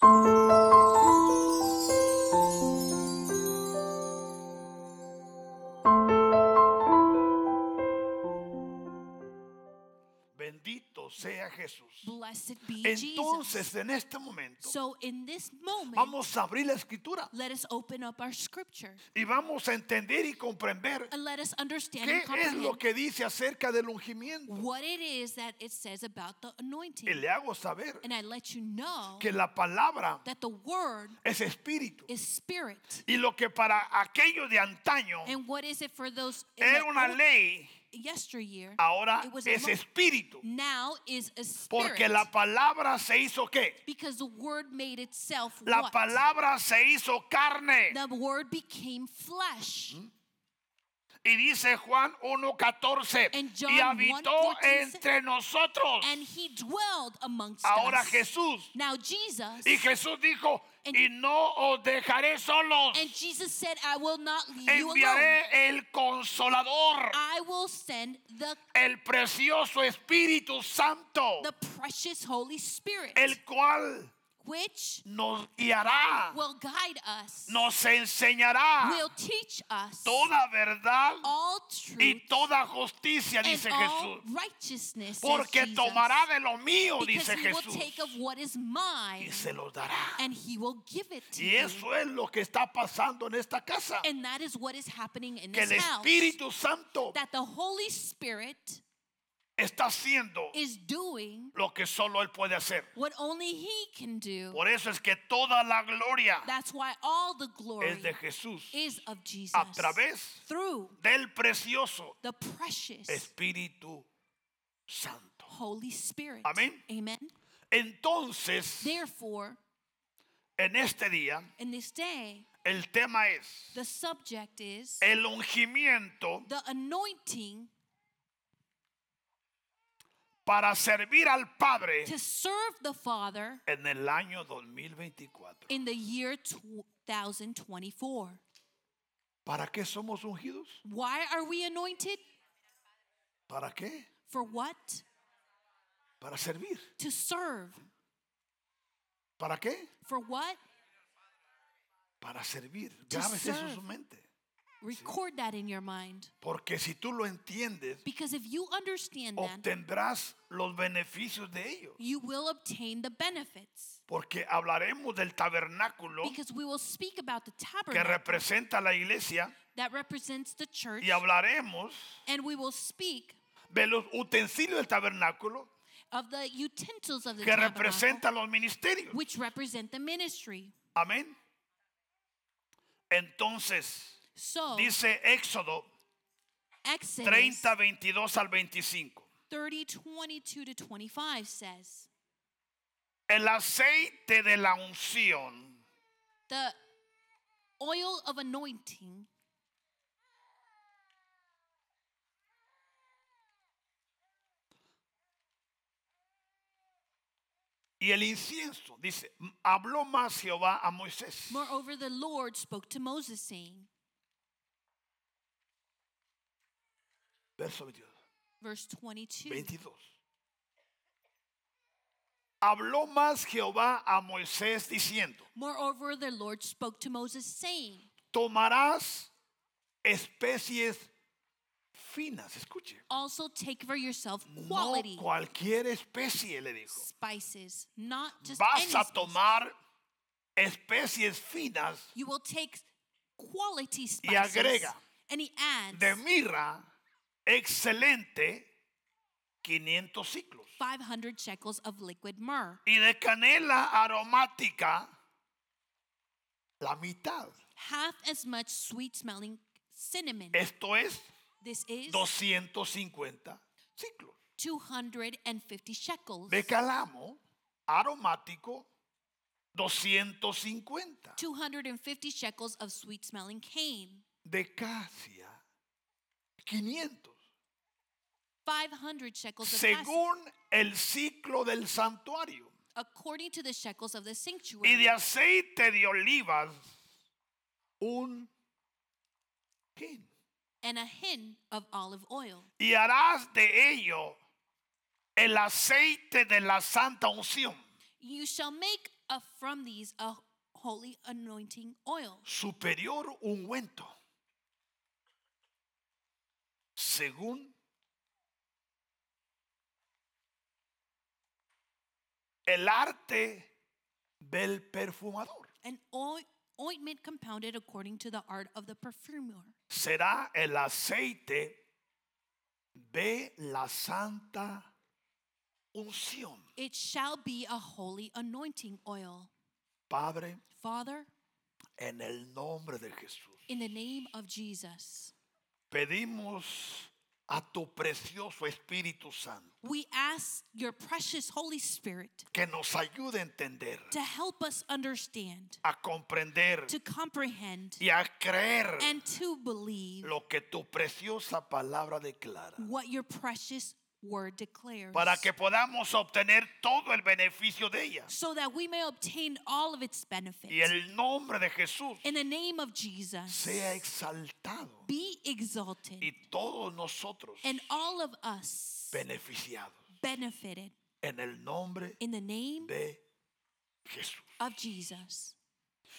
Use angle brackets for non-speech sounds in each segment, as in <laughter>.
Bendito Jesús. Blessed be Entonces, Jesus. en este momento, So in this moment, vamos a abrir la escritura let us open up our scripture y vamos a entender y comprender and let us understand qué and es lo que dice acerca del ungimiento. what it is that it says about the Y le hago saber And I let you know que la palabra that the word es espíritu. is spirit. Y lo que para aquellos de antaño And what is it for those in era una ley, yesteryear? ahora it was a es espíritu. Now is a spirit. Porque la palabra se hizo qué? because the word made itself La what? palabra se hizo carne. The word became flesh. Y dice Juan 1.14. And John Y habitó 1:14 entre nosotros. And he dwelled amongst Ahora us. Jesús. Now Jesus. Y Jesús dijo, And- y no os dejaré solos. And Jesus said, I will not leave you alone. Enviaré el consolador, I will send the, el precioso Espíritu Santo, the precious Holy Spirit, el cual which nos guiará, will guide us, nos enseñará will teach us toda verdad all y truth toda justicia, and dice all Jesús. righteousness. Porque Jesus, tomará de lo mío, because dice he will Jesús, take of what is mine y se lo dará. and he will give it to Y you. eso es lo que está pasando en esta casa. And that is what is happening in Que this el house. Espíritu Santo That the Holy Spirit está haciendo is doing lo que solo Él puede hacer. what only He can do. Por eso es que toda la gloria That's why all the glory es de Jesús is of Jesus a través through del precioso the precious Espíritu Santo. Holy Spirit. Amén. Amen. Entonces, Therefore, en este día, in this day, el tema es the subject is el ungimiento the anointing para servir al Padre to serve the Father en el año 2024. in the year 2024. ¿Para qué somos ungidos? Why are we anointed? ¿Para qué? For what? Para servir. To serve. ¿Para qué? For what? Para servir. To Grábese eso en su mente. Record that in your mind. Porque si tú lo entiendes, Because if you understand that, obtendrás los beneficios de ello. you will obtain the benefits. Porque hablaremos del tabernáculo Because we will speak about the que tabernacle representa la iglesia that represents the church, y hablaremos and we will speak de los utensilios del tabernáculo of the utensils of the que tabernacle, los ministerios. which represent the ministry. Amén. Entonces, So, dice Éxodo Exodus 30, 22 al 25. 30, 22 to 25 says, El aceite de la unción The oil of anointing y el incienso, dice, habló más Jehová a Moisés. Moreover, the Lord spoke to Moses, saying, Verso 22. verse 22. 22. Habló más Jehová a Moisés diciendo, Moreover, the Lord spoke to Moses, saying, tomarás especies finas, escuche. Also take for yourself No quality cualquier especie, le dijo. spices, not just Vas any a tomar especies finas You will take quality Y spices. agrega, and he adds de mirra excelente 500 ciclos. 500 shekels of liquid myrrh, Y de canela aromática la mitad. half as much sweet smelling cinnamon. Esto es This is 250 ciclos. 250 shekels. De calamo aromático 250. 250 shekels of sweet smelling cane. De cassia 500. 500 shekels of cassia, Según el ciclo del santuario. according to the shekels of the Y sanctuary. de aceite de olivas un hin. and a hin of olive oil. Y harás de ello el aceite de la santa unción. You shall make uh, from these a holy anointing oil, superior ungüento, según el arte del perfumador. an oi- ointment compounded according to the art of the perfumer. Será el aceite de la santa unción. It shall be a holy anointing oil. Padre, Father, en el nombre de Jesús, in the name of Jesus, pedimos a tu precioso Espíritu Santo we ask your precious Holy Spirit que nos ayude a entender, to help us understand, a comprender to comprehend, y a creer and to believe lo que tu preciosa palabra declara. what your precious word declares. Para que podamos obtener todo el beneficio de ella. so that we may obtain all of its benefits. Y el nombre de Jesús In the name of Jesus, sea exaltado. be exalted, Y todos nosotros and all of us beneficiados. benefited En el nombre in the name de Jesús. of Jesus.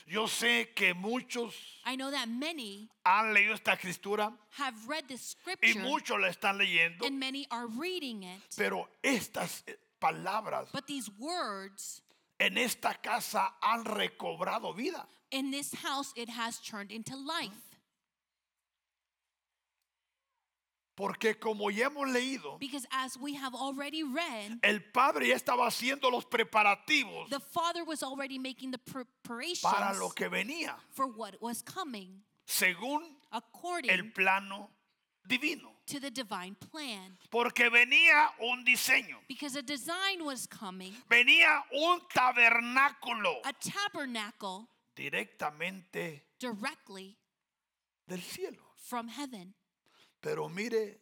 Yo sé que muchos I know that many han leído esta escritura have read this y muchos la están leyendo, and many are reading it, pero estas eh, palabras but these words en esta casa han recobrado vida. in this house it has turned into life. Porque como ya hemos leído, Because as we have already read, el Padre ya estaba haciendo los preparativos the Father was already making the preparations para lo que venía, for what was coming según according el plano divino. to the divine plan. Porque venía un diseño, Because a design was coming, venía un tabernáculo a tabernacle directamente directly del cielo. from heaven. Pero mire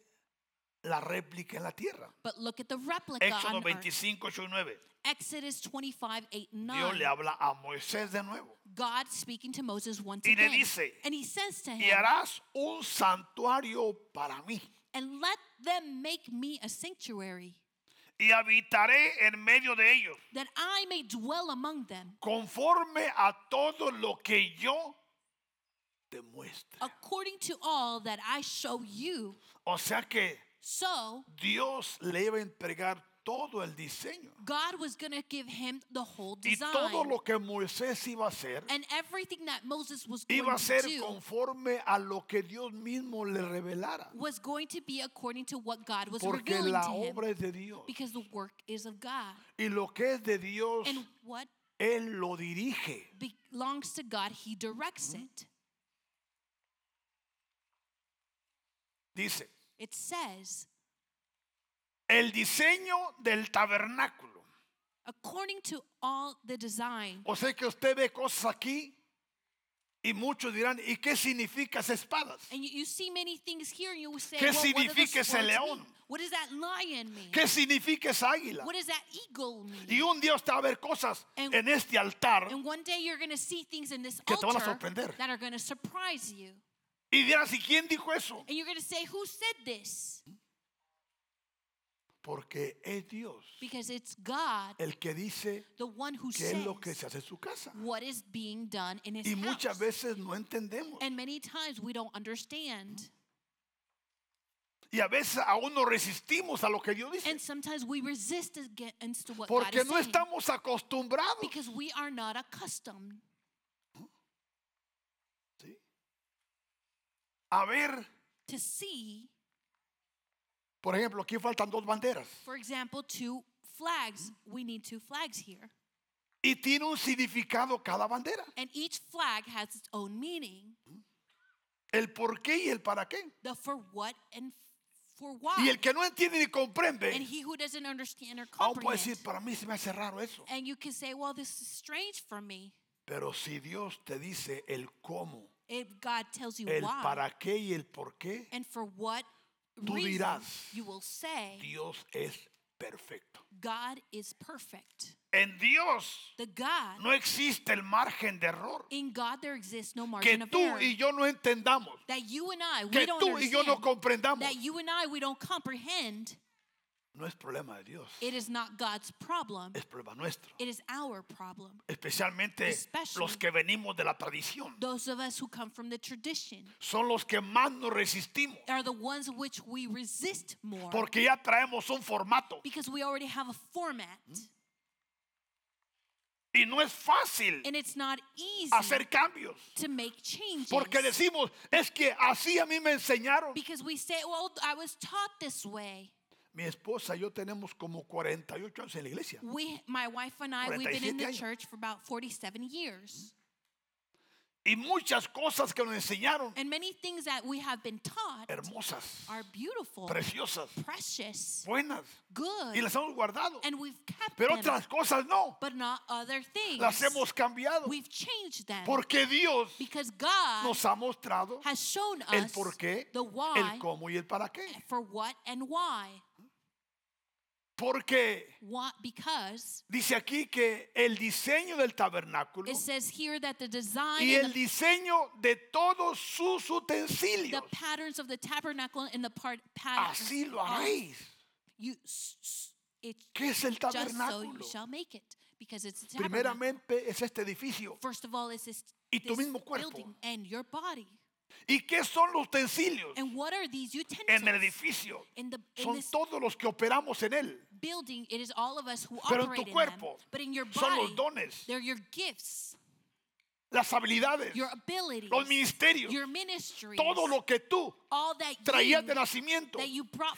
la réplica en la tierra. But look at the replica Éxodo on earth. 25, 8 y 9. Exodus 25, 8, and Dios 9. le habla a Moisés de nuevo. God speaking to Moses once Y le again. dice, and he says to Y him, harás un santuario para mí. And let them make me a sanctuary, Y habitaré en medio de ellos, that I may dwell among them, conforme a todo lo que yo te muestre. according to all that I show you. O sea que So Dios le iba a entregar todo el diseño. God was going to give him the whole Y design. todo lo que Moisés iba a hacer, and everything that Moses was going iba a to ser do conforme a lo que Dios mismo le revelara. was going to be according to what God was Porque revealing la to him. obra es de Dios. Because the work is of God. Y lo que es de Dios, And what Él lo dirige. belongs to God, He directs it. Dice, It says, el diseño del tabernáculo. according to all the design. O sea que usted ve cosas aquí y muchos dirán, ¿y qué significa esas espadas? And you, you see many things here, and you will say, ¿Qué well, significa ese león? mean? what does that lion mean? ¿Qué significa esa águila? What does that eagle mean? Y un día usted va a ver cosas And- en este altar and one day you're going to see things in this Que te van a altar sorprender. that are going to surprise you. Y dirás, ¿y quién dijo eso? And you're going to say, who said this? Porque es Dios Because it's God, el que dice the one who qué es lo que se hace en su casa. what is being done in his Y house. muchas veces no entendemos. And many times we don't understand. Y a veces aún nos resistimos a lo que Dios dice. And sometimes we resist against what God Porque is no saying. estamos acostumbrados. Because we are not accustomed ¿sí? A ver, to see, por ejemplo, aquí faltan dos banderas. for example, two flags. We need two flags here. Y tiene un significado cada bandera. And each flag has its own meaning. El por qué y el para qué. The for what and for why. Y el que no entiende ni and comprende, he who doesn't understand or aún puede comprehend. decir, para mí se me hace raro eso. And you can say, well, this is strange for me. Pero si Dios te dice el cómo, If God tells you el why para qué y el por qué, and for what Tú reason, dirás, you will say, Dios es perfecto. God is perfect. En Dios The God, no existe el margen de error. in God there exists no Que margin of tú error. y yo no entendamos. that you and I, we Que don't tú y yo no understand. comprendamos. That you and I, we don't comprehend. No es problema de Dios, It is not God's problem. es problema nuestro. It is our problem. Especialmente Especially- los que venimos de la tradición. Those of us who come from the tradition Son los que más nos resistimos. are the ones which we resist more Porque ya traemos un formato. because we already have a format. Y no es fácil And it's not easy hacer cambios. to make changes. Porque decimos, es que así a mí me enseñaron. Because we say, well, I was taught this way. Mi esposa y yo tenemos como 48 años en la iglesia. We, my wife and I, we've been in 47 the años. church for about 47 years. Y muchas cosas que nos enseñaron, And many things that we have been taught hermosas, are beautiful, preciosas, precious, buenas. good, Y las hemos guardado. and we've kept Pero them, otras cosas no. but not other things. Las hemos cambiado. We've changed them Porque Dios because God nos ha mostrado has shown el us por qué, the el why cómo y el para qué. for what and why. Porque because dice aquí que el diseño del tabernáculo it says here that the design y and el the, diseño de todos sus the utensilios. patterns of the tabernacle and the part patterns Así lo haréis. you ¿Qué es el just so you tabernáculo? shall make it because it's a tabernacle. Primeramente es este edificio. First of all, it's this, Y tu this mismo cuerpo. building and your body. ¿Y qué son los utensilios And what are these utensils? en el edificio? in the in Son this todos los que operamos en él. Building, it is all of us who Pero en operate in them. But in your son body, los dones, they're your gifts, las habilidades, your abilities, los ministerios, your ministries, todo lo que tú traías de nacimiento.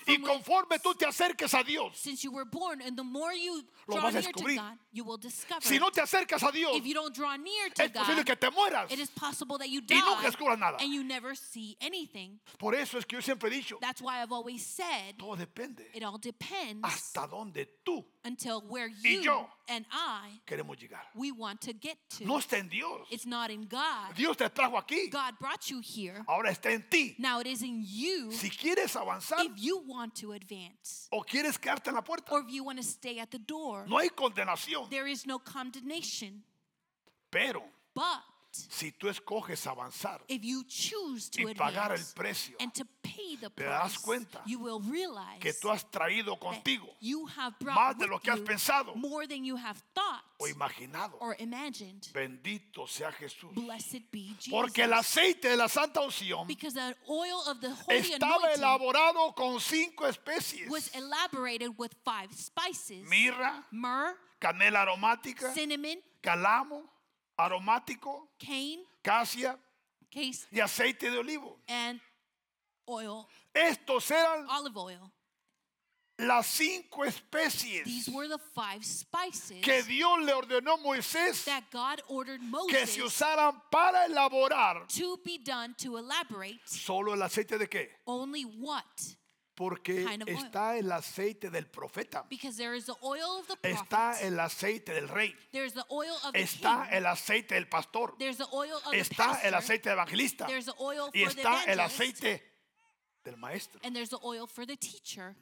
Y conforme tú te acerques a Dios, since you were born, and the more you Lo vas a descubrir. God, you will discover. si no te acercas a Dios, es posible God, que te mueras. it is possible that you Y nunca descubras nada. and you never see anything. Por eso es que yo siempre he dicho, That's why I've always said todo depende it all depends hasta dónde tú until where you yo. and I queremos llegar. we want to get to. No está en Dios. It's not in God. Dios te trajo aquí. God brought you here. Ahora está en ti. Now it is in you Si quieres avanzar if you want to advance o quieres quedarte en la puerta, or if you want to stay at the door. no hay condenación. There is no condemnation. Pero But si tú escoges avanzar if you choose to y pagar el precio and to pay the te das price, cuenta you will realize que tú has traído that contigo you have más de lo que has pensado more than you have thought o imaginado. or imagined. Bendito sea Jesús. Blessed be Jesus. Porque el aceite de la santa unción because the oil of the holy estaba elaborado con cinco especies. was elaborated with five spices Mirra, myrrh, canela aromática, cinnamon, calamo, aromático, cane, casia case, y aceite de olivo. and oil, Estos eran olive oil. las cinco especies These were the five spices que Dios le ordenó a Moisés that God ordered que se Moses usaran para elaborar to be done to elaborate solo el aceite de qué? only what? Porque Kind of oil. está el aceite del profeta, Because there is the oil of the está prophet, el aceite del rey, there's the oil of the está king, el aceite del pastor, the oil of the está el pastor, aceite del evangelista the oil y for the está el evangelist, aceite del maestro. and there's the oil for the teacher.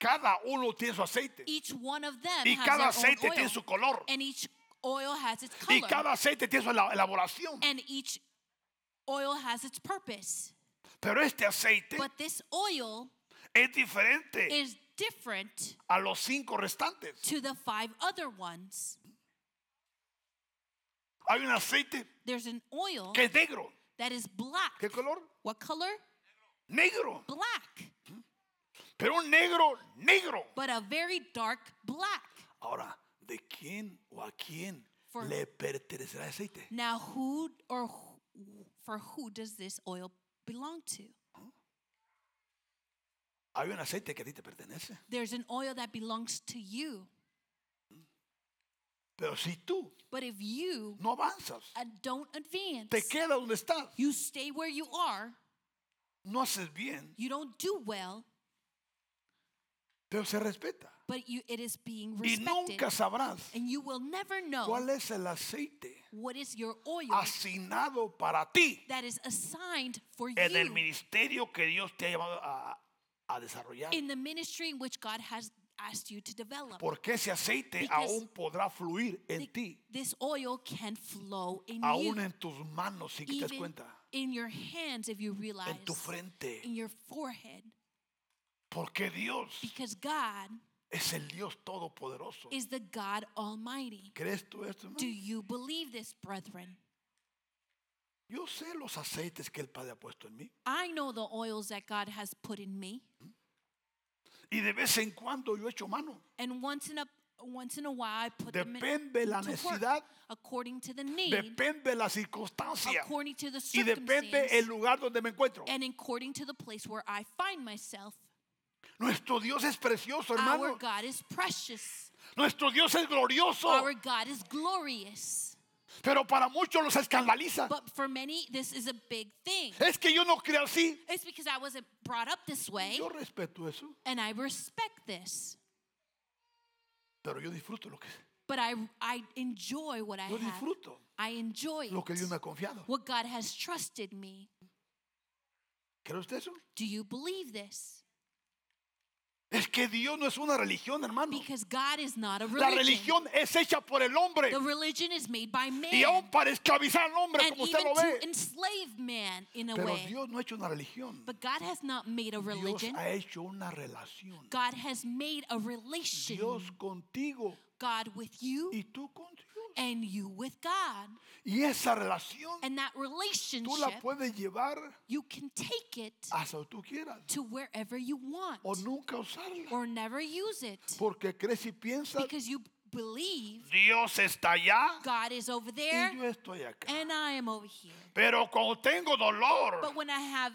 Cada uno tiene su aceite. Each one of them y cada aceite tiene su color. And each oil has its y color, cada aceite tiene su ela- elaboración. and each oil has its purpose. Pero este aceite But this oil es diferente is different a los cinco restantes. to the five other ones. Hay un aceite There's an oil que es negro. that is black. ¿Qué color? What color? Negro. Black. Pero un negro, negro. But a very dark black. Ahora, ¿de quién o a quién For- le pertenecerá el aceite? Now, who or who, for who does this oil belong to? Hay un aceite que a ti te pertenece. There's an oil that belongs to you. Pero si tú But if you no avanzas, uh, don't advance, te quedas donde estás, you stay where you are, no haces bien, you don't do well, pero se respeta. But you, it is being Y respected. nunca sabrás And you will never know cuál es el aceite what is your oil asignado para ti that is assigned for en el you ministerio que Dios te ha llamado a, a desarrollar. in the ministry in which God has asked you to develop. Porque ese aceite Because aún podrá fluir en ti, This oil can flow in aún you, en tus manos, si te das even cuenta, in your hands if you realize, en tu frente. in your forehead. Porque Dios Because God es el Dios todopoderoso. is the God Almighty. ¿Crees tú esto, hermano? Do you believe this, brethren? Yo sé los aceites que el Padre ha puesto en mí. I know the oils that God has put in me, Y de vez en cuando yo echo mano. and once in a once in a while I put them in, Depende la necesidad, according to the need, depende la circunstancia according to the y depende el circumstance, lugar donde me encuentro. and according to the place where I find myself. Nuestro Dios es precioso, Our hermano. God is precious. Nuestro Dios es glorioso. Our God is glorious. Pero para muchos los escandaliza. But for many, this is a big thing. Es que yo no creo así. It's because I wasn't brought up this way, Yo respeto eso, and I respect this. pero yo disfruto lo que But I, I enjoy what I yo have. disfruto I enjoy lo que Dios me ha confiado. What God has trusted me. ¿Cree usted eso? Do you believe this? Es que Dios no es una religión, hermano. Because God is not a La religion. religión es hecha por el hombre The religion is made by y aún man. para esclavizar al hombre, And como usted even lo ve. to enslave man in a Pero way. Dios no ha hecho una religión. But God has not made a Dios religion. ha hecho una relación. God has made a relation. Dios contigo God with you y tú con Dios. And you with God. Y esa relación And that tú la relationship, puedes llevar you can take it hasta donde tú quieras to wherever you want o nunca usarla. or never use it. Porque crees y piensas, Because you believe Dios está allá God is over y there yo estoy acá. and I am over here. Pero cuando tengo dolor, But when I have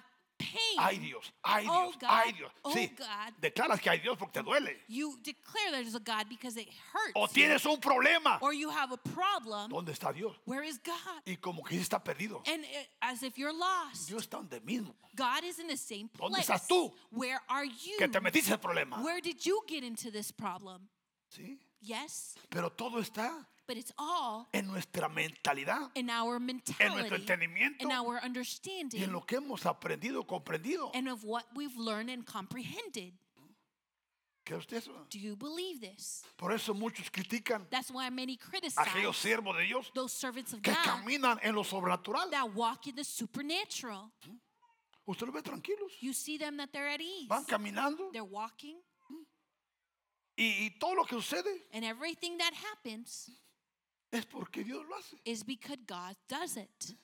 pain, ay Dios, ay Oh, Dios, God, ay Dios. oh, Sí, God. declaras que hay Dios porque te duele. you declare there's a God because it hurts. O tienes un problema. or you have a problem. ¿Dónde está Dios? Where is God? Y como que está perdido. And it, as if you're lost. Dios está donde mismo. God is in the same ¿Dónde place. estás tú? Where are you? Que te metiste el problema. Where did you get into this problem? ¿Sí? Yes, Pero todo está but it's all en nuestra mentalidad in our en mentality, nuestro entendimiento in our y en understanding, lo que hemos aprendido, comprendido. and of what we've learned and comprehended. ¿Cree usted eso? Do you believe this? Por eso muchos critican That's why many a criticize siervos de Dios those servants of que God caminan en lo sobrenatural. that walk in the supernatural. Usted los ve tranquilos. You see them that they're at ease. Van caminando They're walking, y, y todo lo que sucede and everything that happens es porque Dios lo hace. is because God does it.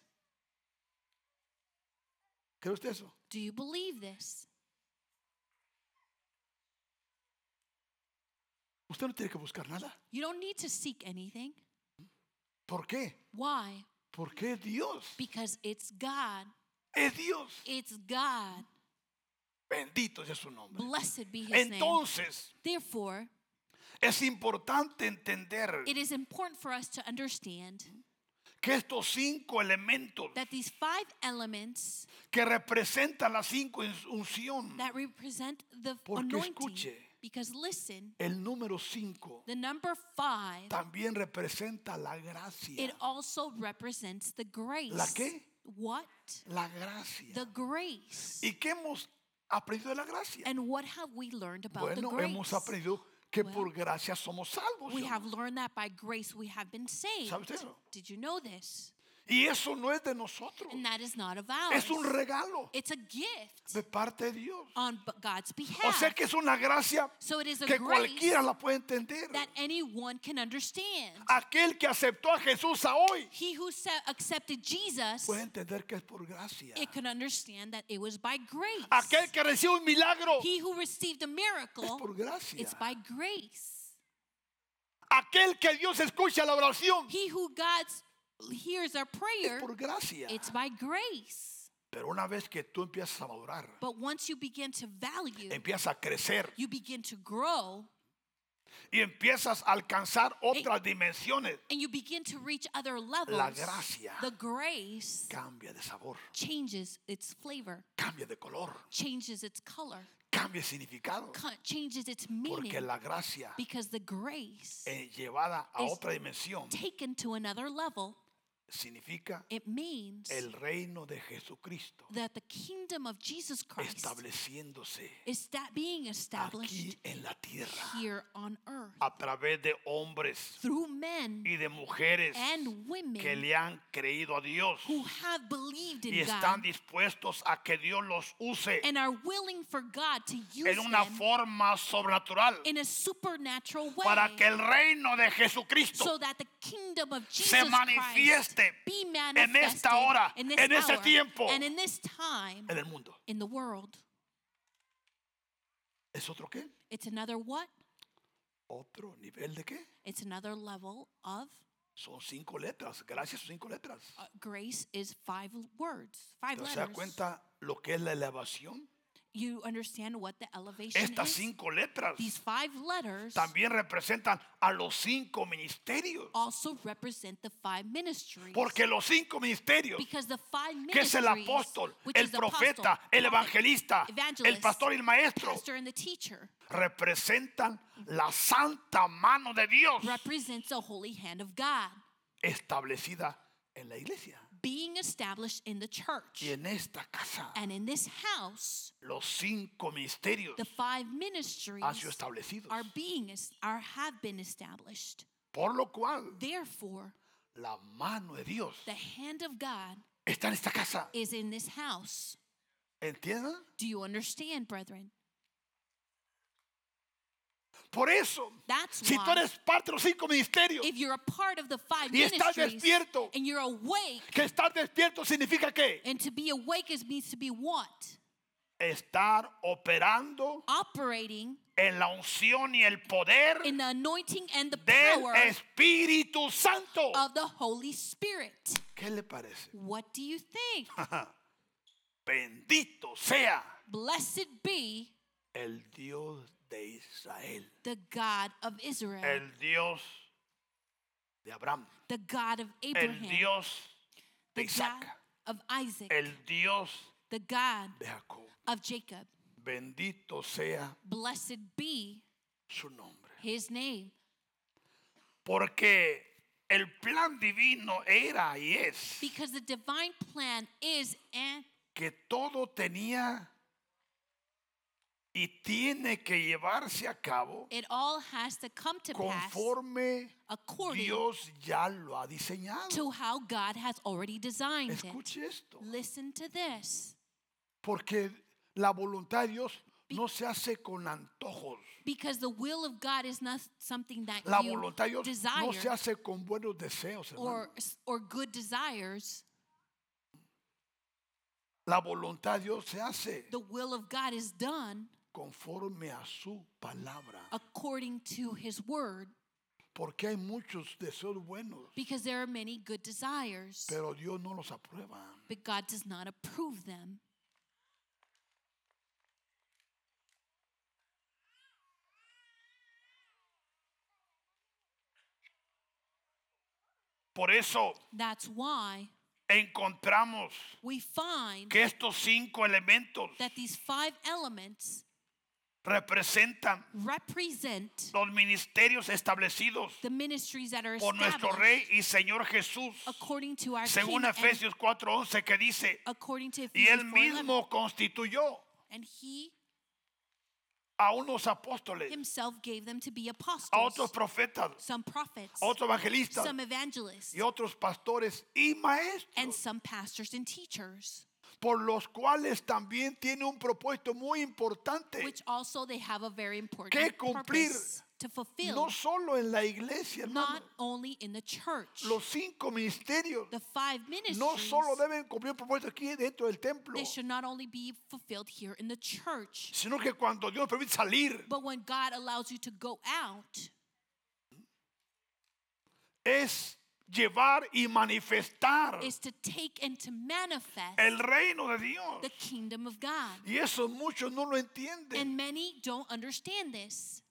¿Cree usted eso? Do you believe this? Usted no tiene que buscar nada. You don't need to seek anything. ¿Por qué? Why? Porque es Dios. Because it's God. Es Dios. It's God. Bendito sea su nombre. Blessed be his name. Entonces, Therefore, es importante entender it is important for us to understand que estos cinco elementos that these five elements que representan la cinco unción, that represent the Porque anointing. escuche. Because listen, el número cinco the number five, también representa la gracia. it also represents the grace. ¿La qué? What? La gracia. The grace. ¿Y qué hemos aprendido de la gracia? And what have we learned about Bueno, the grace? hemos aprendido que Well, por gracia somos salvos. We have learned that by grace we have been saved. ¿Sabe usted eso? Did you know this? Y eso no es de nosotros. And that is not of ours. Es un regalo It's a gift de parte de Dios. on b- God's O behalf. sea que es una gracia so it is a que grace cualquiera la puede entender. that anyone can understand. Aquel que aceptó a Jesús a hoy He who sa- accepted Jesus, puede entender que es por gracia. it can understand that it was by grace. Aquel que recibe un milagro He who received a es miracle, por gracia. it's by grace. Aquel que Dios escucha la oración He who God hears our es prayer, por gracia. it's by grace. Pero una vez que tú empiezas a madurar, But once you begin to value, empiezas a crecer you begin to grow, y empiezas a alcanzar otras dimensiones, and you begin to reach other levels, La gracia. the grace cambia de sabor, changes its flavor, cambia de color, changes its color, cambia de significado. co- changes its meaning. Porque la gracia because the grace eh, llevada a Es- otra dimensión taken to another level significa It means el reino de Jesucristo that the kingdom of Jesus Christ estableciéndose is that being established aquí en la tierra here on earth a través de hombres through men y de mujeres and women que le han creído a Dios who have believed y in están God dispuestos a que Dios los use and are willing for God to use en una them forma sobrenatural in a supernatural way para que el reino de Jesucristo so that the kingdom of Jesus se Christ manifieste be en esta hora, in this en ese hour tiempo. and in this time en el mundo. in the world. ¿Es otro qué? It's another what? ¿Otro nivel de qué? It's another level of Son cinco letras. Gracias, cinco letras. uh, grace is five words, five ¿Te das letters. cuenta lo que es la elevación? You understand what the elevation Estas is? cinco letras These five letters también representan a los cinco ministerios. also represent the five ministries. Porque los cinco ministerios, because the five que es el apóstol, which el is the apostle, profeta, el evangelista, el pastor y el maestro, pastor and the teacher, representan la santa mano de Dios represents the holy hand of God establecida en la iglesia. Being established in the church. Y en esta casa, And in this house, los cinco ministerios the five ministries han sido establecidos. are being are have been established. Por lo cual, Therefore, la mano de Dios the hand of God está en esta casa. is in this house. ¿Entienden? Do you understand, brethren? Por eso, That's si tú eres parte de los cinco ministerios, if you're a part of the five Y estás despierto. and you're awake, que estar despierto significa que and to be awake is means to be what? estar operando Operating en la unción y el poder in the anointing and the del power Espíritu Santo. of the Holy Spirit. ¿Qué le parece? What do you think? <laughs> Bendito sea Blessed be el Dios de Israel, the God of Israel, el Dios de Abraham, the God of el Abraham, Dios de the God Isaac, of Isaac, el Dios the God de Jacob. of Jacob. Bendito sea Blessed be su nombre. his name. Porque el plan divino era y es Because the divine plan is and que todo tenía y tiene que llevarse a cabo it all has to come to pass conforme according Dios ya lo ha diseñado. to how God has already designed it. Escuche esto, Listen to this. porque la voluntad de Dios no se hace con antojos. Because the will of God is not something that La you voluntad de Dios no se hace con buenos deseos, hermano. or, or good desires. La voluntad de Dios se hace The will of God is done conforme a su palabra. according to his word Porque hay muchos deseos buenos, because there are many good desires, pero Dios no los aprueba. but God does not approve them. Por eso That's why encontramos we find que estos cinco elementos that these five elements representan represent los ministerios establecidos the ministries that are por nuestro Rey y Señor Jesús, according to our según King and Efesios 4:11 que dice, according to y él Ephesians 4:11. mismo constituyó and he a unos apóstoles, himself gave them to be a apostles, otros profetas, some prophets, a otros evangelistas some evangelists, y otros pastores y and maestros, some pastors and teachers, por los cuales también tiene un propósito muy importante, which also they have a very important Que cumplir purpose to fulfill, no solo en la iglesia, not only in the church. Los cinco ministerios the five ministries, no solo deben cumplir aquí dentro del templo, they should not only be fulfilled here in the church, sino que cuando Dios permite salir, but when God allows you to go out, es llevar y manifestar is to take and to manifest el reino de Dios. the kingdom of God. Y eso muchos no lo entienden. And many don't understand this.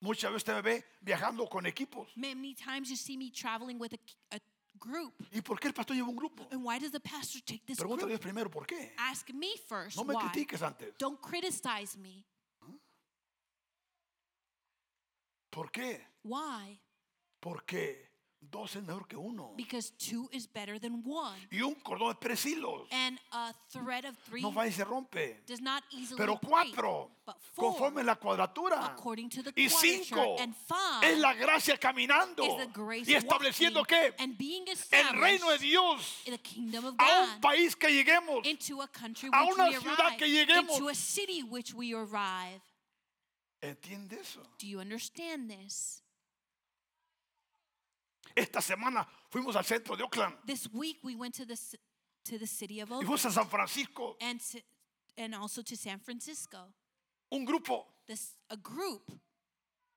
Muchas veces usted me ve viajando con equipos. Many times you see me traveling with a, a group. ¿Y por qué el pastor lleva un grupo? And why does the pastor take this Pregúntale a Dios primero, ¿por qué? Ask me first No me why. critiques antes. Don't criticize me. ¿Por qué? Why? Porque dos es mejor que uno. because two is better than one. Y un cordón de tres hilos And a thread of three no va y se rompe. does not easily Pero break. cuatro, But four, conforme la cuadratura. according to the Y cinco and five es la gracia caminando is the grace y estableciendo que el reino de Dios in the kingdom of a un país que lleguemos into a country a which una we ciudad arrive, que lleguemos. into a city which we arrive. ¿Entiende eso? Do you understand this? Esta semana fuimos al centro de Oakland This week we went to the ci- to the city of y Oakland fuimos a San Francisco. and to, and also to San Francisco. Un grupo This a group,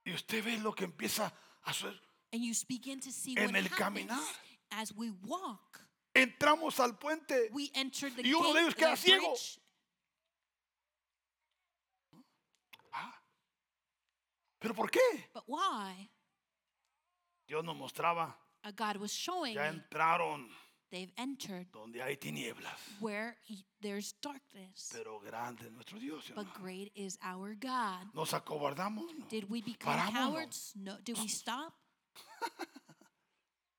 y usted ve lo que empieza a hacer. and you begin to see En what el happens caminar. as we walk. Entramos al puente We entered the Y uno de gate, ellos queda the ciego. bridge, ¿Pero por qué? but why? Dios nos mostraba, Uh, God was showing ya entraron they've entered donde hay tinieblas. where there's darkness, Pero grande es nuestro Dios. ¿sí but great is our God. Nos acobardamos. ¿no? Did we become Paramos, cowards? No. Did we stop? <laughs>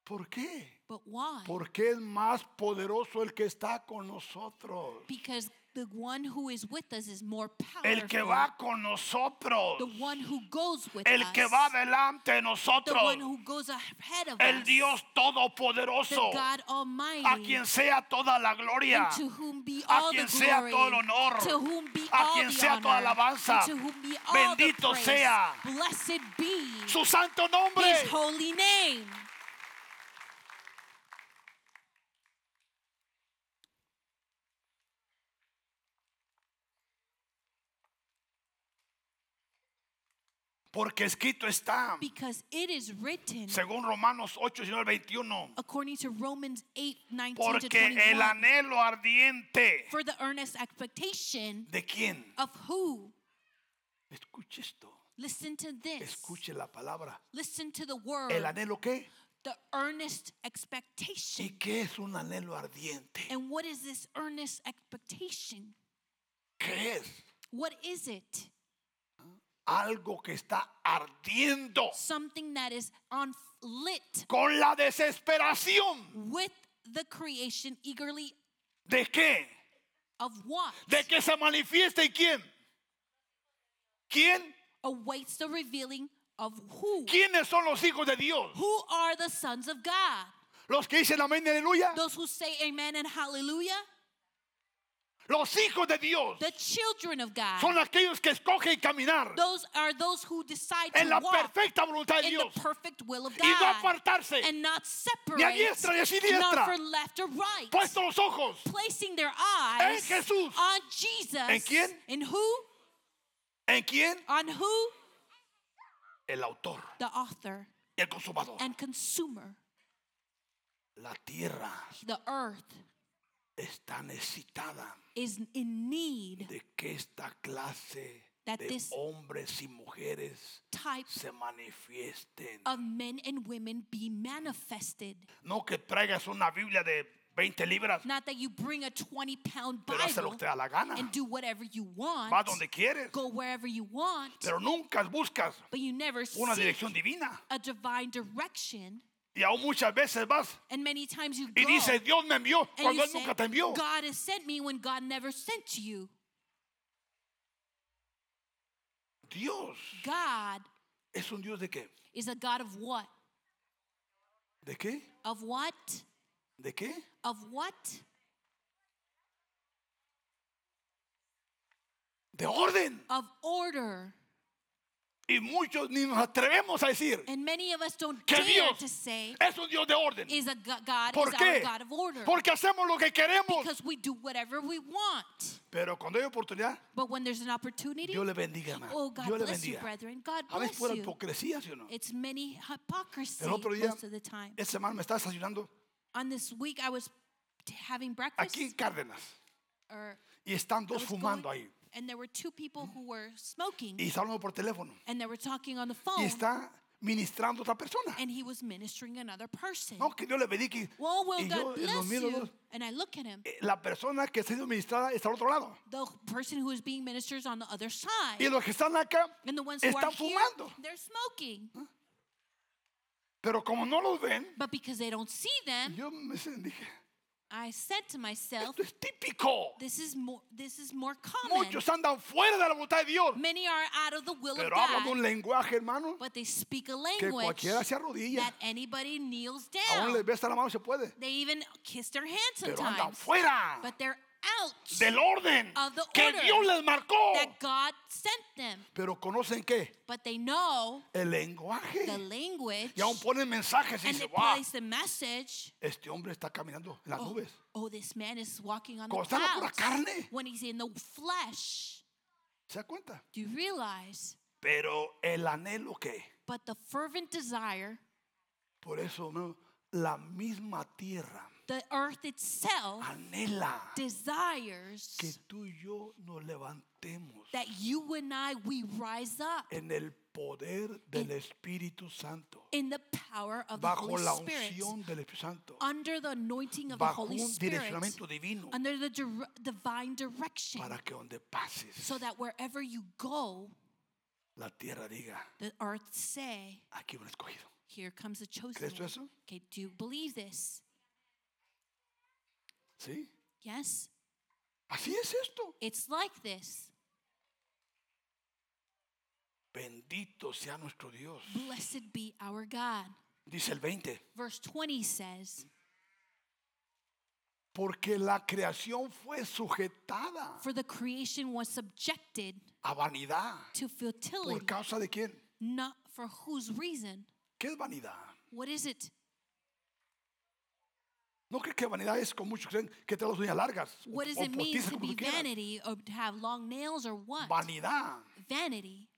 ¿Por qué? But why? Porque es más poderoso el que está con nosotros. Because the one who is with us is more El que va con nosotros. The one who goes with El us. que va delante de the nosotros. one who goes ahead of El us. Dios the todopoderoso. God Almighty. A quien sea toda la gloria. to whom be A quien the sea glory. todo el honor. To whom be A all quien the sea honor. toda alabanza. To whom be all Bendito the praise. sea Blessed be Su santo nombre. His holy name. Porque escrito está. Because it is written, Según Romanos 8, 19, 21. according to Romans 8, 19 to Porque 21, el anhelo ardiente. for the earnest expectation ¿De quién? of who? Escuche esto. Listen to this. Escuche la palabra. Listen to the word. ¿El anhelo qué? the earnest expectation. ¿Y qué es un anhelo ardiente? And what is this earnest expectation? ¿Qué es? What is it? Algo que está ardiendo Something that is on lit con la desesperación. with the creation eagerly ¿De qué? of what? De que se manifieste y quién. ¿Quién? Awaits the revealing of who? ¿Quiénes son los hijos de Dios? Who are the sons of God? Los que dicen amén y aleluya. Those who say amen and hallelujah? Los hijos de Dios The children of God. son aquellos que escogen caminar Those are those who decide en to la walk perfecta voluntad de in Dios the perfect will of y no God apartarse. and not separate Ni a diestra ni a siniestra. not for left or right. Puesto los ojos placing their eyes En Jesús. on Jesus. ¿En quién? In who? en quién? On who? El autor, The author el consumador. and consumer. La tierra The earth está necesitada is in need de que esta clase That de this- hombres y mujeres type se manifiesten. of men and women be manifested. No que traigas una Biblia de 20 libras, Not that you bring a 20 pound pero hace lo Bible que te da la gana. and do whatever you want. Va donde quieres, Go wherever you want. pero nunca buscas But you never una seek dirección divina. a divine direction. Y aún muchas veces vas And many times you y go dices, Dios me envió and cuando Él nunca te envió. God has sent me when God never sent you. Dios God es un Dios de qué? is a God of what? ¿De qué? Of what? ¿De qué? Of what? De orden. Of order. Y muchos ni nos atrevemos a decir And many of us don't que dare Dios say es un Dios de orden. is a go- God ¿Por is qué? our God of order. Porque hacemos lo que queremos. Because we do whatever we want. Pero cuando hay oportunidad, But when there's an opportunity, Dios le bendiga, hermano. oh God Dios le bless you, bendiga. brethren. God A veces bless fuera you. hipocresía, ¿sí o no? It's many hypocrisy El otro día, most of the time. esta semana me estaba desayunando On this week, I was t- having breakfast, aquí en Cárdenas or y están I dos was fumando going, ahí and there were two people who were smoking, y está hablando por teléfono and they were talking on the y phone, está ministrando a otra persona. and he was ministering another person. No, que Dios le bendiga. y- Well, well, y yo God bless you. And I look at him. eh, la persona que está siendo ministrada está al otro lado. The person who is being ministered is on the other side. Y los que están acá And the ones who are están here, fumando. they're smoking. Pero como no los ven, But because they don't see them, yo me dije, I said to myself, esto es típico. this is more this is more common. Muchos andan fuera de la voluntad de Dios, Many are out of the will of pero hablan God, un lenguaje, hermano, but they speak a que language cualquiera se arrodilla. that anybody kneels Aún les down. besa la mano, se puede. They even kiss their hands Pero andan sometimes. fuera But they're out del orden of the que Dios les marcó. that God sent them. Pero conocen qué? But they know El lenguaje. the language Y aún ponen mensajes y and dicen, wow, the message. este hombre está caminando en las Oh, nubes. oh, this man is walking on the Como está pura carne. when he's in the flesh. ¿Se da cuenta? Do you realize? Pero el anhelo que, But the fervent desire, por eso hermano, la misma tierra the earth itself anhela desires que tú y yo nos levantemos that you and I we rise up en el poder del Espíritu Santo, in the power of the Holy la Spirit, unción del Espíritu Santo, under the anointing of the bajo Holy un Spirit, direccionamiento divino, under the dir- divine direction, para que donde pases, so that wherever you go, la tierra diga, the earth say, aquí un escogido. "Here comes the chosen ¿Crees tú one." eso? Okay, do you believe this? ¿Sí? Yes, Así es esto. it's like this. Bendito sea nuestro Dios. Blessed be our God. Dice el 20. Verse 20 says, Porque la creación fue sujetada For the creation was subjected a vanidad. to ¿Por futility, causa de quién? not for whose reason. ¿Qué es vanidad? What is it? No crees que vanidad es como muchos creen que te las uñas largas. What does o it mean to be vanity or to have long nails or what? Vanidad. Vanity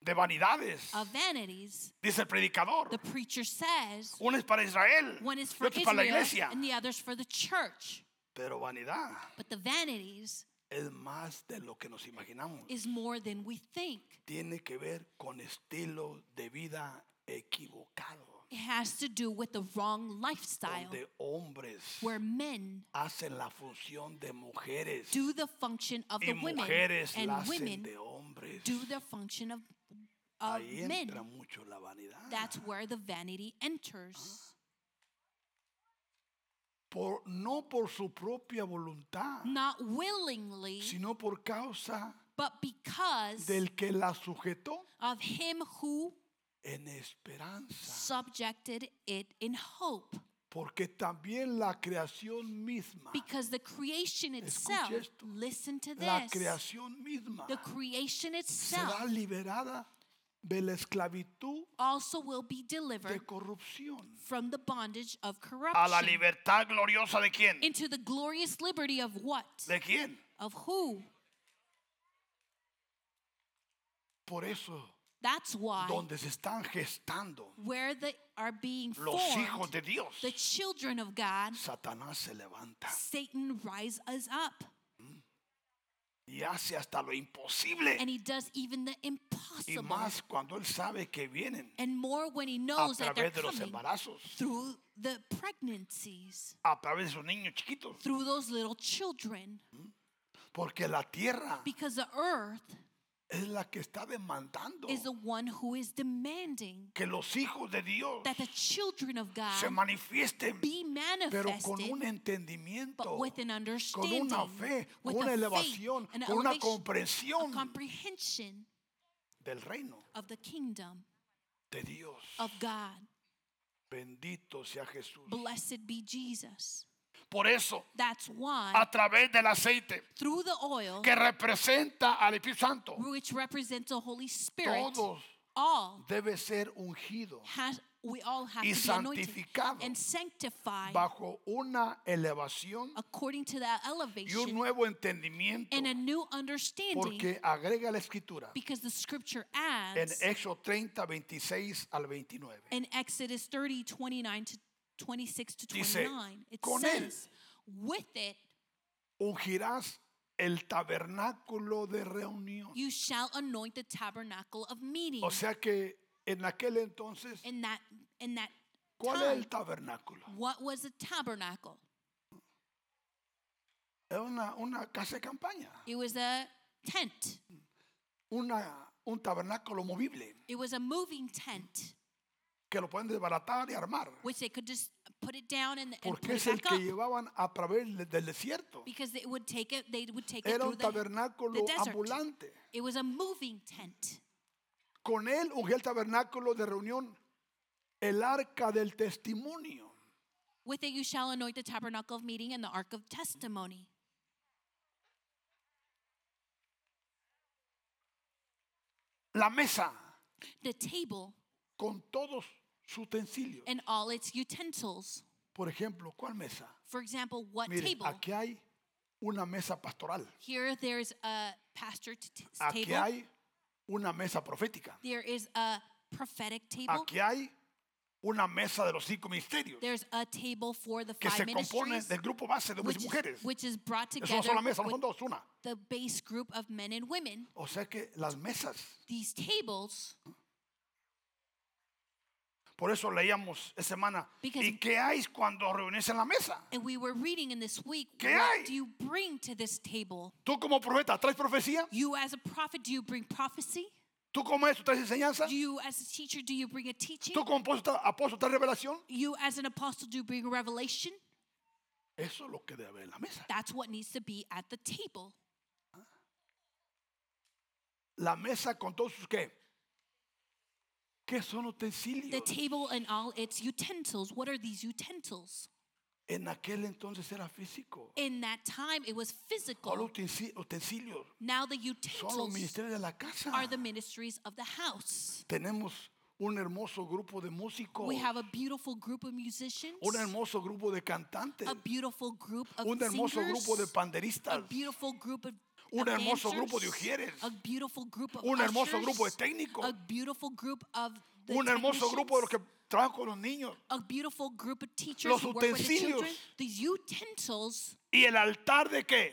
De vanidades. of vanities. Dice el predicador. The preacher says Una es para Israel. one is for otra es para la Israel iglesia. and the other's for the church. Pero vanidad But the vanities es más de lo que nos imaginamos. is more than we think. Tiene que ver con estilo de vida equivocado. It has to do with the wrong lifestyle Donde hombres where men hacen la función de mujeres. do the function of the women and women do the function of, of men. mucho la vanidad. That's where the vanity enters. Por, no por su propia voluntad, Not willingly, sino por causa but because del que la sujetó of him who en esperanza. subjected it in hope. Porque también la creación misma, Because the creation itself, esto. listen to la this, creación misma the creation será itself liberada de la esclavitud also will be de delivered corrupción from the bondage of a la corruption libertad gloriosa de quién? into the glorious liberty of what? ¿De quién? Of who? Por eso, That's why donde se están gestando where they are being los hijos formed, de Dios, the children of God, Satanás se levanta Satan rises up y hace hasta lo imposible. and he does even the Y impossible. más cuando él sabe que vienen And more when he a knows that they're de los coming embarazos, through the pregnancies, a través de sus niños chiquitos. through those little children. Porque la tierra Because the earth es la que está demandando is the one who is demanding que los hijos de Dios that the children of se God manifiesten, be pero con un entendimiento, but with an con understanding, una fe, with con una a faith, elevación, an con una elevation, a comprensión comprehension del reino of the kingdom de Dios. of God. Bendito sea Jesús. Blessed be Jesus. Por eso, That's why a través del aceite through the oil, que representa al Espíritu Santo, which represents the Holy Spirit, todos all debe ser ungido has we all have y to be and sanctified bajo una elevación according to that y un elevation nuevo entendimiento, and a new understanding porque agrega la escritura because the scripture en adds Éxodo 30, 26 al 29. in Exodus 30, 29 to 26 to Dice, 29, it "Con él says, with it Ungirás el tabernáculo de reunión. you shall anoint the tabernacle of meeting. O sea que en aquel entonces, in that in that ¿cuál es time, el tabernáculo? what was a tabernacle? Era una, una casa de campaña, It was a tent. una, un tabernáculo movible. It was a moving tent. Que lo pueden desbaratar y armar. which they could just put it down and, and Porque es el back que up. llevaban a través de- del desierto. Because it would take it, they would take it Era through un the, tabernáculo the desert. ambulante. It was a moving tent. Con él ungí el tabernáculo de reunión, el arca del testimonio. With it you shall anoint the tabernacle of meeting and the ark of testimony. La mesa The table con todos and all its utensils. Por ejemplo, ¿cuál mesa? For example, what Mire, table? aquí hay una mesa pastoral. Here there's a pastor t- t- Aquí table. hay una mesa profética. There is a prophetic table. Aquí hay una mesa de los cinco ministerios There's a table for the que five se compone ministries, del grupo base de hombres which y is, mujeres. which is brought Eso no together no son with dos, una. the base group of men and women. O sea que las mesas. These tables, Por eso leíamos esta semana. Because- ¿Y qué hay cuando reunís en la mesa? and we were reading in this week, ¿Qué what hay? do you bring to this table? Tú como profeta traes profecía. You as a prophet, do you bring prophecy? Tú como maestro traes enseñanza. You as a teacher, do you bring a teaching? Tú como apóstol, apóstol traes revelación. You as an apostle, do you bring a revelation? Eso es lo que debe haber en la mesa. That's what needs to be at the table. La mesa con todos sus qué. ¿Qué son utensilios? The table and all its utensils. What are these utensils? En aquel entonces era físico. In that time, it was Ahora physical. utensi- utensilios Now the son los utensils ministerios de la casa. are the ministries of the house. Tenemos un hermoso grupo de músicos, We have a beautiful group of musicians, un hermoso grupo de cantantes, a beautiful group of un hermoso singers, grupo de a panderistas, beautiful group of un hermoso grupo de ujieres, a beautiful group of un hermoso grupo de técnicos, un hermoso grupo de los que trabajan con los niños Los utensilios. Y el altar de qué?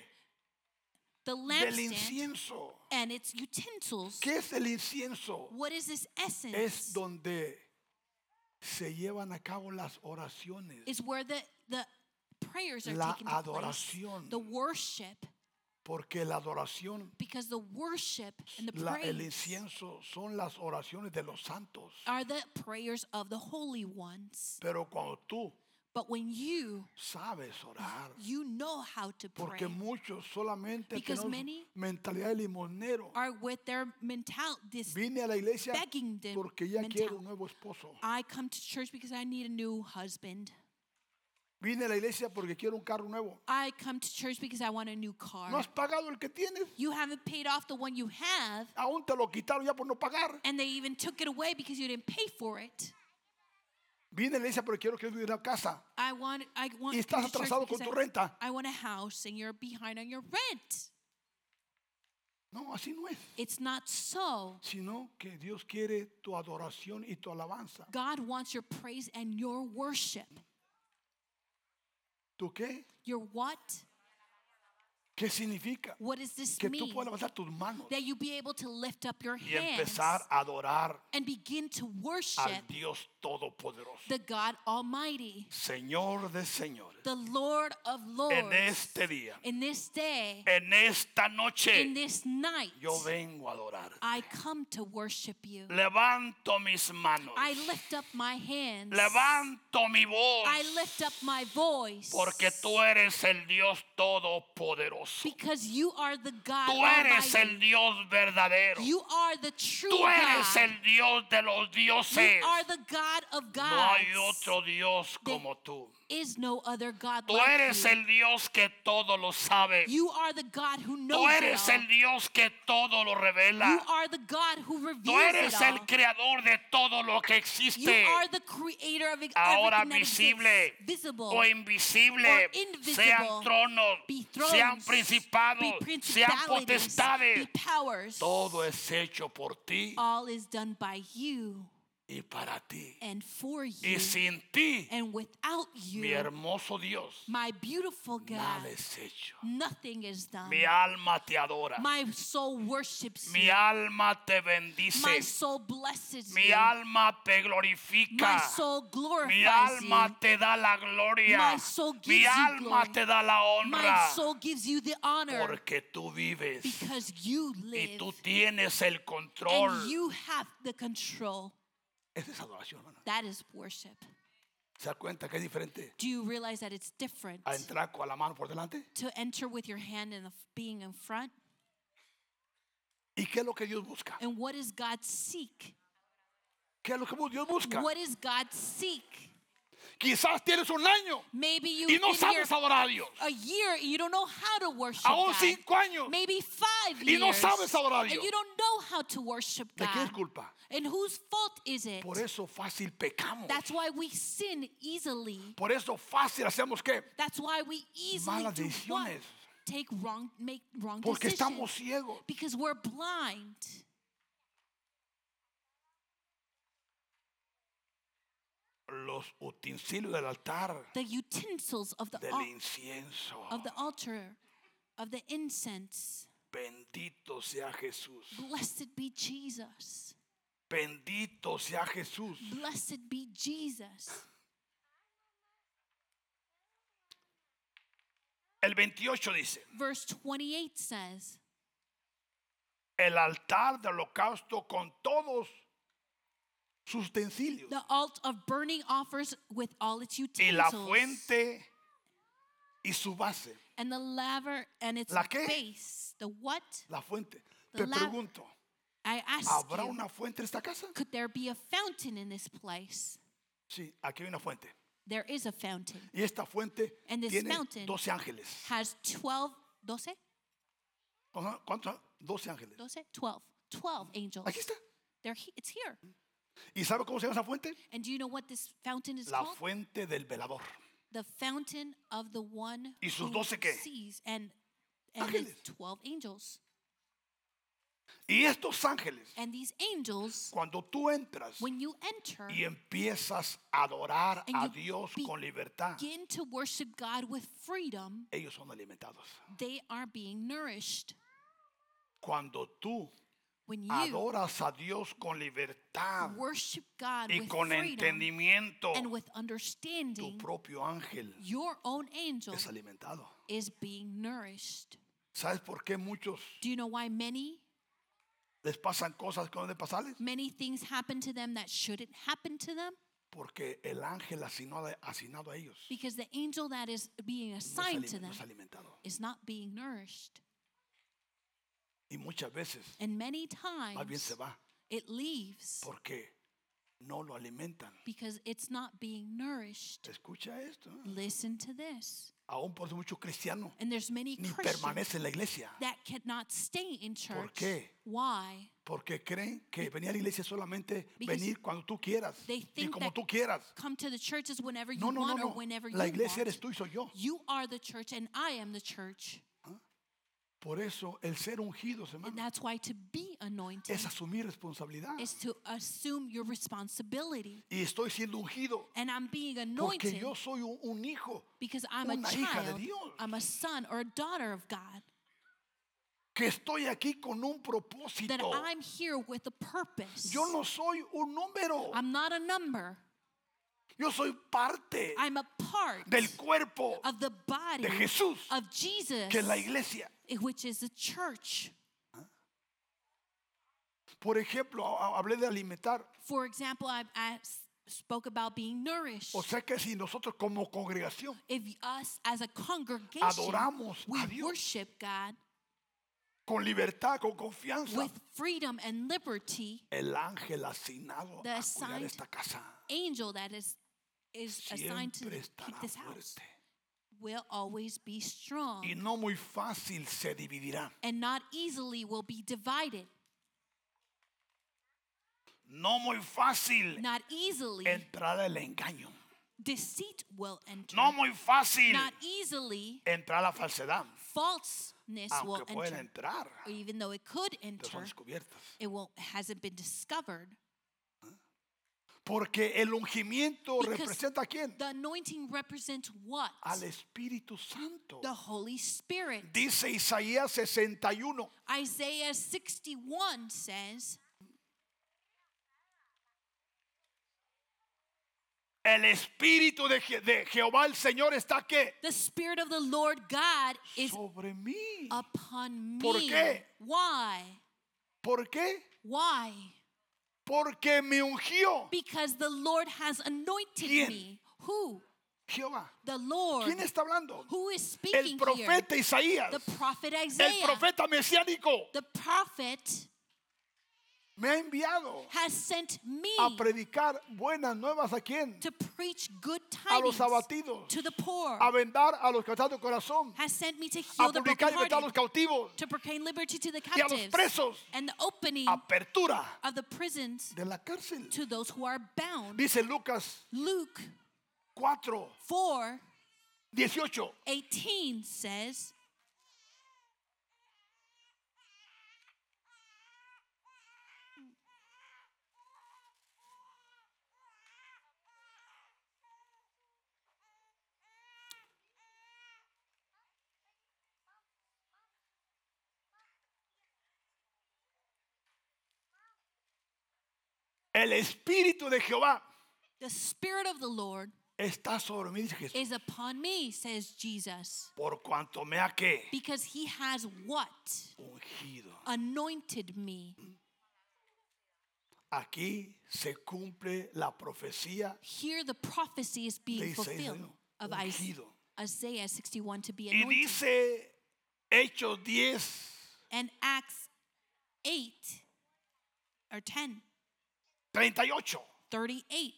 the Del incienso. and its utensils. ¿Qué es el incienso? What is this essence? Es donde se llevan a cabo las oraciones. is where the, the prayers are La taking place, adoración. the worship, Porque la adoración, because the worship and the la- el incienso son las oraciones de los santos. are the prayers of the holy ones. Pero cuando tú But when you sabes orar, you know how to pray, porque muchos solamente Because many mentalidad de limonero. are with their mental this Vine a la iglesia begging them porque ya quiero un nuevo esposo. I come to church because I need a new husband. Vine a la iglesia porque quiero un carro nuevo. I come to church because I want a new car. No has pagado el que tienes. You haven't paid off the one you have, Aún te lo quitaron ya por no pagar. and they even took it away because you didn't pay for it. Vine a la iglesia porque quiero que una casa. I want I want Y estás atrasado con tu I- renta. I want a house and you're behind on your rent. No, así no es. It's not so. Sino que Dios quiere tu adoración y tu alabanza. God wants your praise and your worship. ¿Tú qué? Your what? ¿Qué significa? What does this Que tú mean? puedas levantar tus manos That you be able to lift up your y hands empezar a adorar and begin to al worship Dios Todopoderoso. the God Almighty, Señor de señores. the Lord of Lords. En este día, In this day, en esta in noche, this night, yo vengo a adorar. I come to worship you. Levanto mis manos. I lift up my hands. Levanto mi voz. I lift up my voice. Porque tú eres el Dios Todopoderoso. Because you are the God Tú eres el Dios verdadero. You are the true Tú eres God. el Dios de los You are the God of gods. No hay otro Dios como tú. Is no other God Tú like eres you. el Dios que todo lo sabe. You are the God who knows Tú eres el Dios que todo lo You revela. are the God who Tú reveals eres it el creador de todo lo que You existe. are the creator of Ahora visible visible, o invisible, or invisible, sean tronos, be thrones, sean be principados, sean potestades. be powers. Todo es hecho por ti All is done by you y para ti. and for Y you. sin ti, And without mi you, hermoso Dios, my beautiful God, nada es hecho. nothing is done. Mi alma te adora. My soul worships Mi you. alma te My bendice. soul blesses Mi you. alma te My glorifica. soul Mi glorifies alma you. te da la gloria. My soul gives Mi you alma glory. te da la My honra. soul gives you the honor Porque tú vives because you y live tú tienes el control. and you have the control. Esa es adoración, hermano. That is worship. ¿Se da cuenta que es diferente Do you realize that it's different a entrar con la mano por delante? to enter with your hand in the, being in front? ¿Y qué es lo que Dios busca? And what does God seek? ¿Qué es lo que Dios busca? What does God seek? Quizás tienes un año Maybe you've y no sabes adorar a Dios. a year and you don't know how to worship Aún God. cinco años. Maybe five Y years. no sabes adorar a and Dios. you don't know how to worship ¿De qué es God. culpa? And whose fault is it? Por eso fácil pecamos. That's why we sin easily. Por eso fácil hacemos qué? That's why we easily Malas decisiones. Take wrong, make wrong Porque decisions. estamos ciegos. Because we're blind. Los utensilios del altar, The utensils of the del al- incienso. of the altar, of the incense. Bendito sea Jesús. Blessed be Jesus. Bendito sea Jesús. Blessed be Jesus. El 28 dice, Verse 28 says, el altar de holocausto con todos sus utensilios. the alt of burning offers with all its Y la utensils. fuente y su base. and the laver and its ¿La qué? base. The what? La fuente. The Te pregunto, I ask ¿habrá you, una fuente en esta casa? could there be a fountain in this place? Sí, aquí hay una fuente. There is a fountain. Y esta fuente And this tiene fountain 12 ángeles. Has 12, 12? ¿Cuántos- ¿Cuántos? 12 ángeles. 12? 12. 12 angels. Aquí está. They're he- it's here. ¿Y sabe cómo se llama esa fuente? And do you know what this fountain is La called? fuente del velador. The fountain of the one ¿Y sus who 12 qué? sees and, and his Ángeles. 12 angels. Y estos ángeles, And these angels, cuando tú entras when you enter, y empiezas a adorar And a you Dios be- con libertad, begin to worship God with freedom, ellos son alimentados. they are being nourished. Cuando tú When you adoras a Dios con libertad worship God y with con entendimiento, and with tu understanding, propio ángel your own angel es alimentado. is being nourished. ¿Sabes por qué muchos Do you know why many, les pasan cosas que no deben pasarles? many things happen to them that shouldn't happen to them? Porque el ángel asignado, asignado a ellos Because the angel that is being no es, assigned to no them es alimentado. is not being nourished. Y muchas veces And many más bien se times va it leaves porque no lo alimentan. because it's not being nourished. Escucha esto. Listen to this. Aún por muchos cristianos And there's many ni Christians permanecen en la iglesia that cannot stay in church. qué? Why? porque creen que venir a la iglesia es solamente Because venir cuando tú quieras they y think como that tú quieras. Come to the churches whenever you No, no, no, want or no. whenever La you iglesia want. eres tú y soy yo. You are the church and I am the church. Por eso el ser ungidos, And hermano, that's why to be anointed es asumir responsabilidad. is to assume your responsibility. Y estoy siendo ungido And I'm being porque anointed yo soy un, un hijo because I'm a una hija de child, Dios. I'm a son or a daughter of God. que estoy aquí con un That propósito. I'm here with a purpose. Yo no soy un número. I'm not a number. Yo soy parte I'm a part del cuerpo of the body de Jesús, of Jesus, que es la iglesia. Eh, which is the church. Por ejemplo, hablé de alimentar. For example, I spoke about being nourished. O sea que si nosotros como congregación if us as a congregation Adoramos we a Dios. worship God con libertad, con confianza, with freedom and liberty, el ángel asignado The a cuidar esta casa angel that is is assigned to keep this house fuerte. Will always be strong Y no muy fácil se dividirá. and not easily will be divided. No muy fácil Not easily entrar al engaño. deceit will enter. No muy fácil Not easily entrar la falsedad. falseness will Aunque pueden enter. entrar, Even though it could enter, it won't hasn't been discovered. Porque el ungimiento Because representa a quién? The anointing represents what? Al Espíritu Santo. The Holy Spirit. Dice Isaías 61. Isaiah 61 says, El Espíritu de, Je- de Jehová el Señor está que The Spirit of the Lord God is sobre mí. upon me. ¿Por qué? Why? ¿Por qué? Why? Porque me ungió Because the Lord has anointed ¿Quién? me. Who? Jehová. The Lord. ¿Quién está hablando? Who is El speaking here? profeta Isaías. The prophet El Isaiah. profeta mesiánico The prophet me ha enviado has sent me a predicar buenas nuevas a quién? to preach good A los abatidos, to the poor. a vendar a los cansados de corazón, Has sent me to a heal the publicar y libertar a los cautivos to proclaim liberty to the y a los captives, presos. and the opening Apertura of the prisons de la cárcel. to those who are bound. Dice Lucas Luke 4, 4 18. 18 says, El Espíritu de Jehová The Spirit of the Lord está sobre mí, dice Jesús. is upon me, says Jesus, Por cuanto me ha que because he has what? ungido. Anointed me. Aquí se cumple la profecía Here the prophecy is de being Isaías, fulfilled of Is- ungido. Isaiah 61 to be Y anointed. dice Hechos 10, And Acts 8 or 10, 38. 38.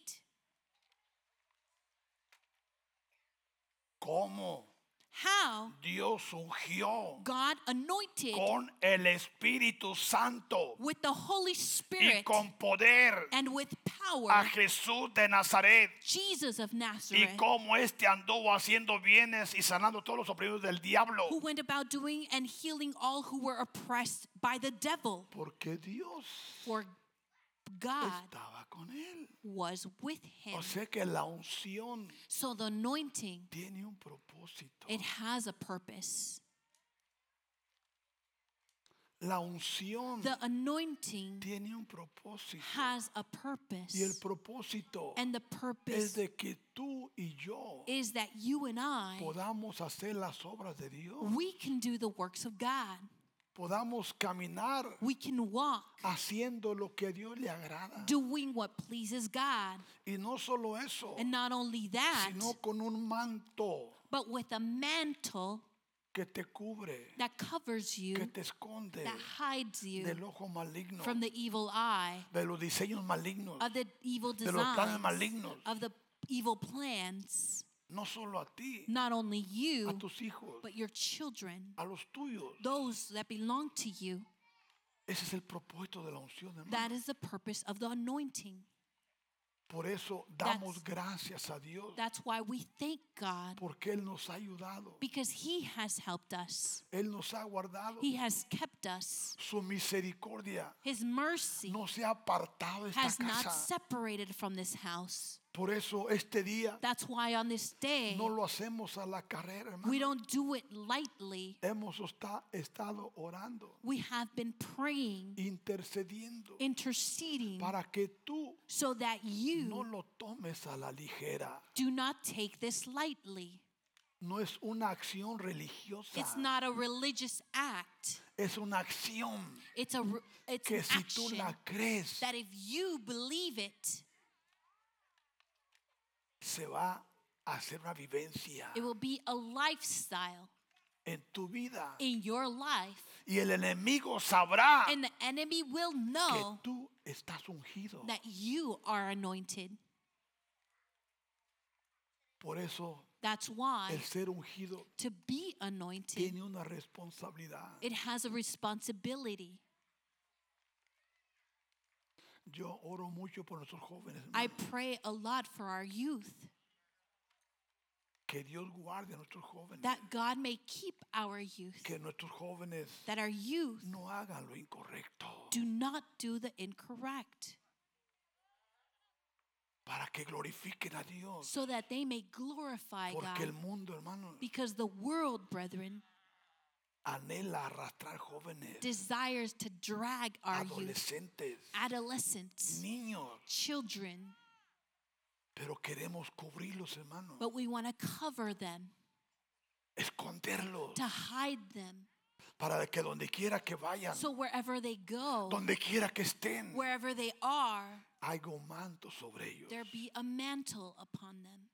Cómo How Dios ungió God anointed con el Espíritu Santo with the Holy y Spirit con poder and with a power Jesús de Nazaret. Jesus of Y Nazareth, cómo este anduvo haciendo bienes y sanando todos los oprimidos del diablo. who went about doing and healing all who were oppressed by the devil. Porque Dios For God estaba con él. was with him. O sea que la unción So the anointing, tiene un propósito. it has a purpose. La unción The anointing tiene un propósito. has a Y el purpose. propósito And the es purpose de que tú y yo is that you and I, podamos hacer las obras de Dios. we can do the works of God. Podamos caminar We can walk haciendo lo que a Dios le agrada. doing what pleases God. Y no solo eso, And not only that, sino con un manto but with a mantle que te cubre, that covers que you, te esconde that hides you del ojo maligno, from the evil eye, de los diseños malignos, of the evil de los planes designs, malignos. of the evil plans. No solo a ti, Not only a you, tus hijos, but your children, a los tuyos. those that belong to you. Ese es el propósito de la unción, hermano. That is the purpose of the anointing. Por eso damos gracias a Dios, That's why we thank God porque Él nos ha ayudado, because He has helped us. Él nos ha guardado. He has kept us. Su misericordia His mercy no se ha apartado de esta has not separated from this house. Por eso este día That's why on this day, no lo hacemos a la carrera, hermano. we don't do it lightly. Hemos esta- estado orando, We have been praying, intercediendo, interceding, para que tú so that no you lo tomes a la ligera. do not take this lightly. No es una acción religiosa, It's not a religious act. es una acción It's a re- it's que si tú action la crees, that if you believe it, se va a hacer una vivencia it will be a lifestyle en tu vida. in your life, Y el enemigo sabrá and the enemy will que know tú estás ungido. that you are anointed. Por eso That's why el ser ungido to be anointed, tiene una responsabilidad. it has a responsibility. Yo oro mucho por nuestros jóvenes. I pray a lot for our youth Que Dios guarde a nuestros jóvenes. that God may keep our youth, Que nuestros jóvenes that our youth no hagan lo incorrecto. do not do the incorrect, Para que glorifiquen a Dios. so that they may glorify Porque el God. mundo, hermano, Because the world, brethren, anhela arrastrar jóvenes, desires to drag our youth, adolescentes, adolescents, niños. children, Pero queremos cubrirlos, hermano. but we want to cover them, Esconderlos. to hide them, para que donde quiera que vayan, So wherever they go, donde quiera que estén, wherever they are, haya un manto sobre ellos. there be a mantle upon them.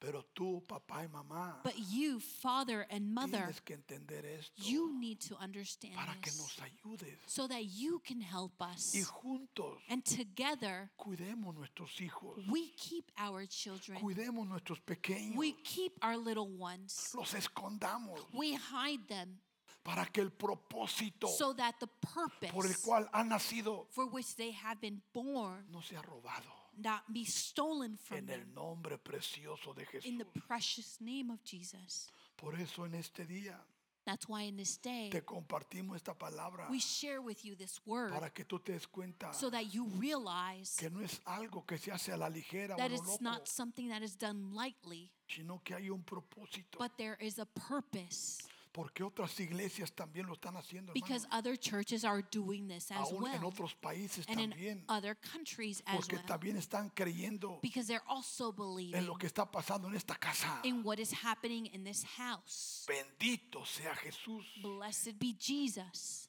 Pero tú, papá y mamá, But you, father and mother, tienes que entender esto you need to understand para que this nos ayudes so that you can help y us. juntos And together, cuidemos nuestros hijos, we keep our children. cuidemos nuestros pequeños, We keep our little ones. los escondamos We hide them para que el propósito so that the por el purpose cual han nacido for which they have been born no sea robado. Not be stolen from En el them. nombre precioso de In Jesús. the precious name of Jesus. Por eso en este día That's why in this day, te compartimos esta palabra we share with you this word para que tú te des cuenta so that you realize que no es algo que se hace a la ligera o a that lo it's loco, not something that is done lightly, sino que hay un propósito. but there is a purpose Porque otras iglesias también lo están haciendo, because hermano. other churches are doing this as Aún en well otros países and in también. other countries as Porque well también están creyendo because they're also en believing lo que está pasando en esta casa. in what is happening in this house. Bendito sea Jesús. Blessed be Jesus.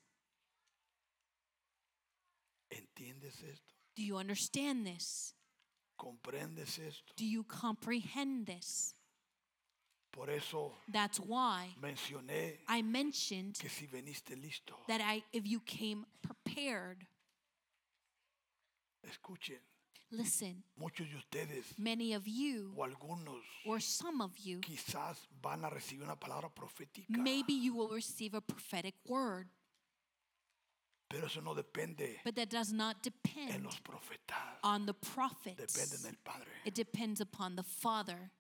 ¿Entiendes esto? Do you understand this? ¿Comprendes esto? Do you comprehend this? Por eso That's why mencioné I mentioned que si veniste listo, that I if you came prepared, escuchen, listen, muchos de ustedes many of you o algunos or some of you quizás van a recibir una palabra profética, maybe you will receive a prophetic word, pero eso no depende but that does not en depend los profetas, on the depende prophets. del Padre. It depends upon the Father.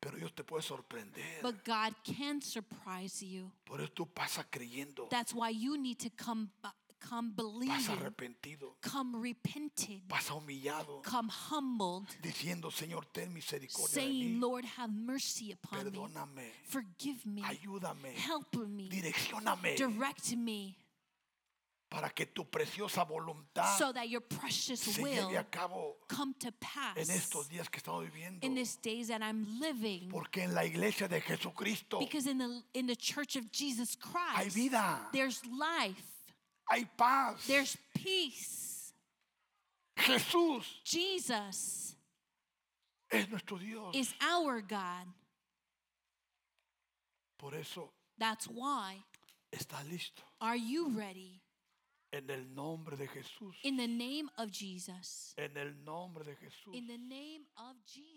Pero Dios te puede sorprender. But God can surprise you. Por eso tú pasas creyendo, That's why you need to come come believing, arrepentido, come repented, come humbled, diciendo, Señor, ten misericordia de saying, mí, Lord, have mercy upon me. perdóname, Forgive me. ayúdame, Help me. Direct me para que tu preciosa voluntad so that your precious se will lleve a cabo come to pass en estos días que estamos viviendo. in these days that I'm living. Porque en la iglesia de Jesucristo Because in the in the church of Jesus hay Christ, vida, there's life, hay paz. there's peace. Jesús Jesus es nuestro Dios. is our God. Por eso That's why. está listo. Are you ready? En el nombre de Jesús. In the name of Jesus. En el nombre de Jesús. In the name of Jesus.